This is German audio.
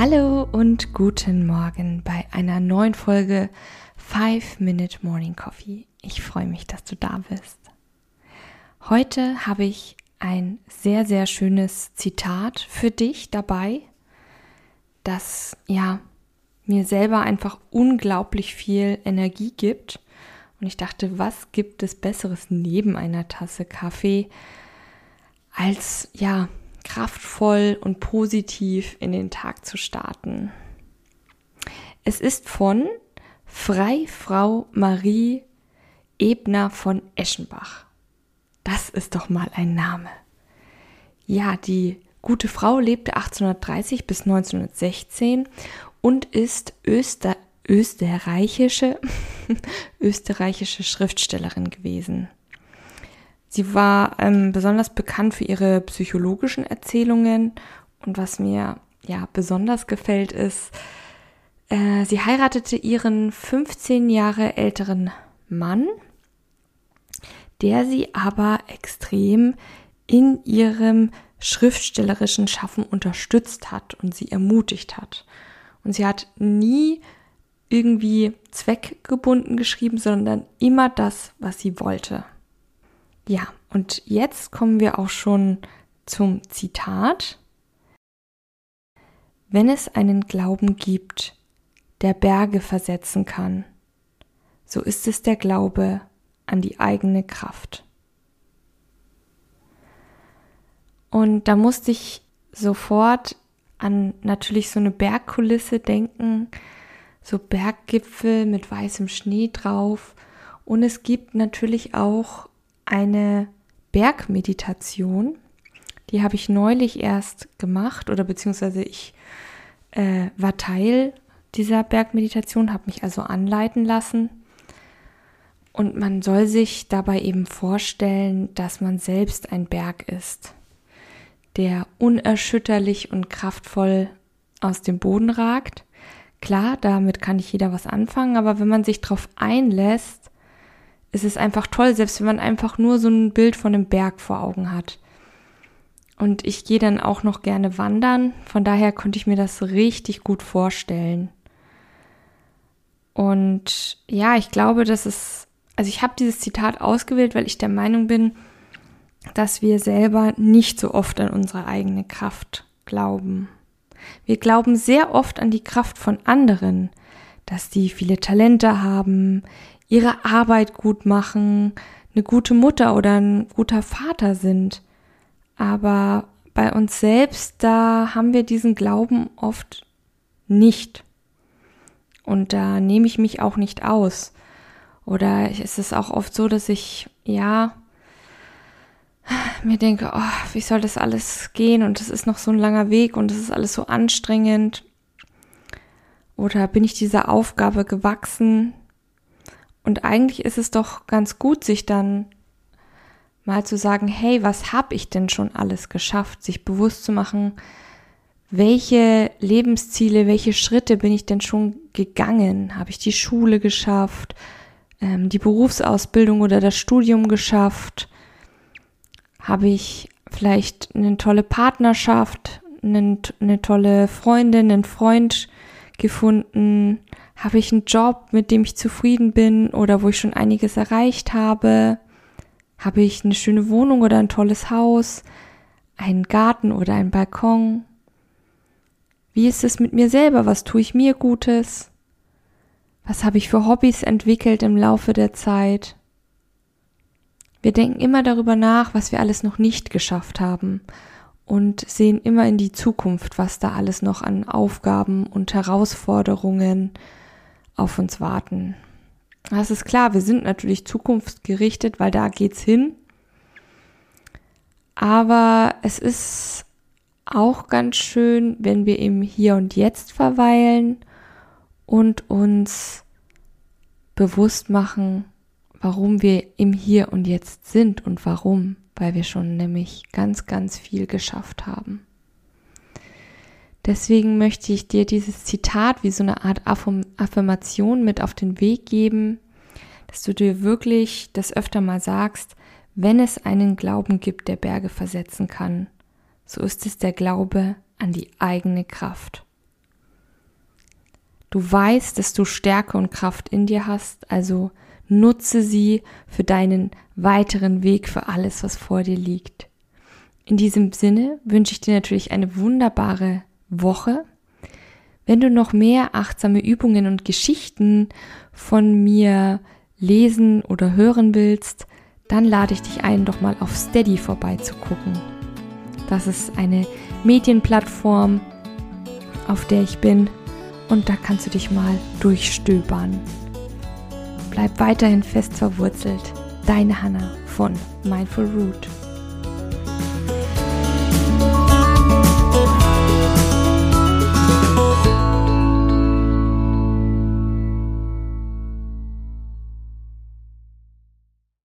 Hallo und guten Morgen bei einer neuen Folge 5 Minute Morning Coffee. Ich freue mich, dass du da bist. Heute habe ich ein sehr, sehr schönes Zitat für dich dabei, das ja mir selber einfach unglaublich viel Energie gibt. Und ich dachte, was gibt es Besseres neben einer Tasse Kaffee, als ja kraftvoll und positiv in den Tag zu starten. Es ist von Freifrau Marie Ebner von Eschenbach. Das ist doch mal ein Name. Ja, die gute Frau lebte 1830 bis 1916 und ist Öster österreichische, österreichische Schriftstellerin gewesen. Sie war ähm, besonders bekannt für ihre psychologischen Erzählungen und was mir ja besonders gefällt ist, äh, sie heiratete ihren 15 Jahre älteren Mann der sie aber extrem in ihrem schriftstellerischen Schaffen unterstützt hat und sie ermutigt hat. Und sie hat nie irgendwie zweckgebunden geschrieben, sondern immer das, was sie wollte. Ja, und jetzt kommen wir auch schon zum Zitat. Wenn es einen Glauben gibt, der Berge versetzen kann, so ist es der Glaube an die eigene Kraft. Und da musste ich sofort an natürlich so eine Bergkulisse denken, so Berggipfel mit weißem Schnee drauf. Und es gibt natürlich auch eine Bergmeditation, die habe ich neulich erst gemacht oder beziehungsweise ich äh, war Teil dieser Bergmeditation, habe mich also anleiten lassen. Und man soll sich dabei eben vorstellen, dass man selbst ein Berg ist, der unerschütterlich und kraftvoll aus dem Boden ragt. Klar, damit kann nicht jeder was anfangen, aber wenn man sich darauf einlässt, ist es einfach toll, selbst wenn man einfach nur so ein Bild von einem Berg vor Augen hat. Und ich gehe dann auch noch gerne wandern, von daher konnte ich mir das richtig gut vorstellen. Und ja, ich glaube, dass es also ich habe dieses Zitat ausgewählt, weil ich der Meinung bin, dass wir selber nicht so oft an unsere eigene Kraft glauben. Wir glauben sehr oft an die Kraft von anderen, dass die viele Talente haben, ihre Arbeit gut machen, eine gute Mutter oder ein guter Vater sind. Aber bei uns selbst, da haben wir diesen Glauben oft nicht. Und da nehme ich mich auch nicht aus. Oder ist es auch oft so, dass ich, ja, mir denke, oh, wie soll das alles gehen und es ist noch so ein langer Weg und es ist alles so anstrengend. Oder bin ich dieser Aufgabe gewachsen? Und eigentlich ist es doch ganz gut, sich dann mal zu sagen, hey, was habe ich denn schon alles geschafft? Sich bewusst zu machen, welche Lebensziele, welche Schritte bin ich denn schon gegangen? Habe ich die Schule geschafft? ähm, die Berufsausbildung oder das Studium geschafft? Habe ich vielleicht eine tolle Partnerschaft, eine, eine tolle Freundin, einen Freund gefunden? Habe ich einen Job, mit dem ich zufrieden bin oder wo ich schon einiges erreicht habe? Habe ich eine schöne Wohnung oder ein tolles Haus, einen Garten oder einen Balkon? Wie ist es mit mir selber? Was tue ich mir Gutes? Was habe ich für Hobbys entwickelt im Laufe der Zeit? Wir denken immer darüber nach, was wir alles noch nicht geschafft haben und sehen immer in die Zukunft, was da alles noch an Aufgaben und Herausforderungen auf uns warten. Das ist klar, wir sind natürlich zukunftsgerichtet, weil da geht's hin. Aber es ist auch ganz schön, wenn wir im Hier und Jetzt verweilen und uns bewusst machen, warum wir im Hier und Jetzt sind und warum, weil wir schon nämlich ganz, ganz viel geschafft haben. Deswegen möchte ich dir dieses Zitat wie so eine Art Affirmation mit auf den Weg geben, dass du dir wirklich das öfter mal sagst, wenn es einen Glauben gibt, der Berge versetzen kann, so ist es der Glaube an die eigene Kraft. Du weißt, dass du Stärke und Kraft in dir hast, also nutze sie für deinen weiteren Weg, für alles, was vor dir liegt. In diesem Sinne wünsche ich dir natürlich eine wunderbare Woche. Wenn du noch mehr achtsame Übungen und Geschichten von mir lesen oder hören willst, dann lade ich dich ein, doch mal auf Steady vorbeizugucken. Das ist eine Medienplattform, auf der ich bin und da kannst du dich mal durchstöbern. Bleib weiterhin fest verwurzelt. Deine Hanna von Mindful Root.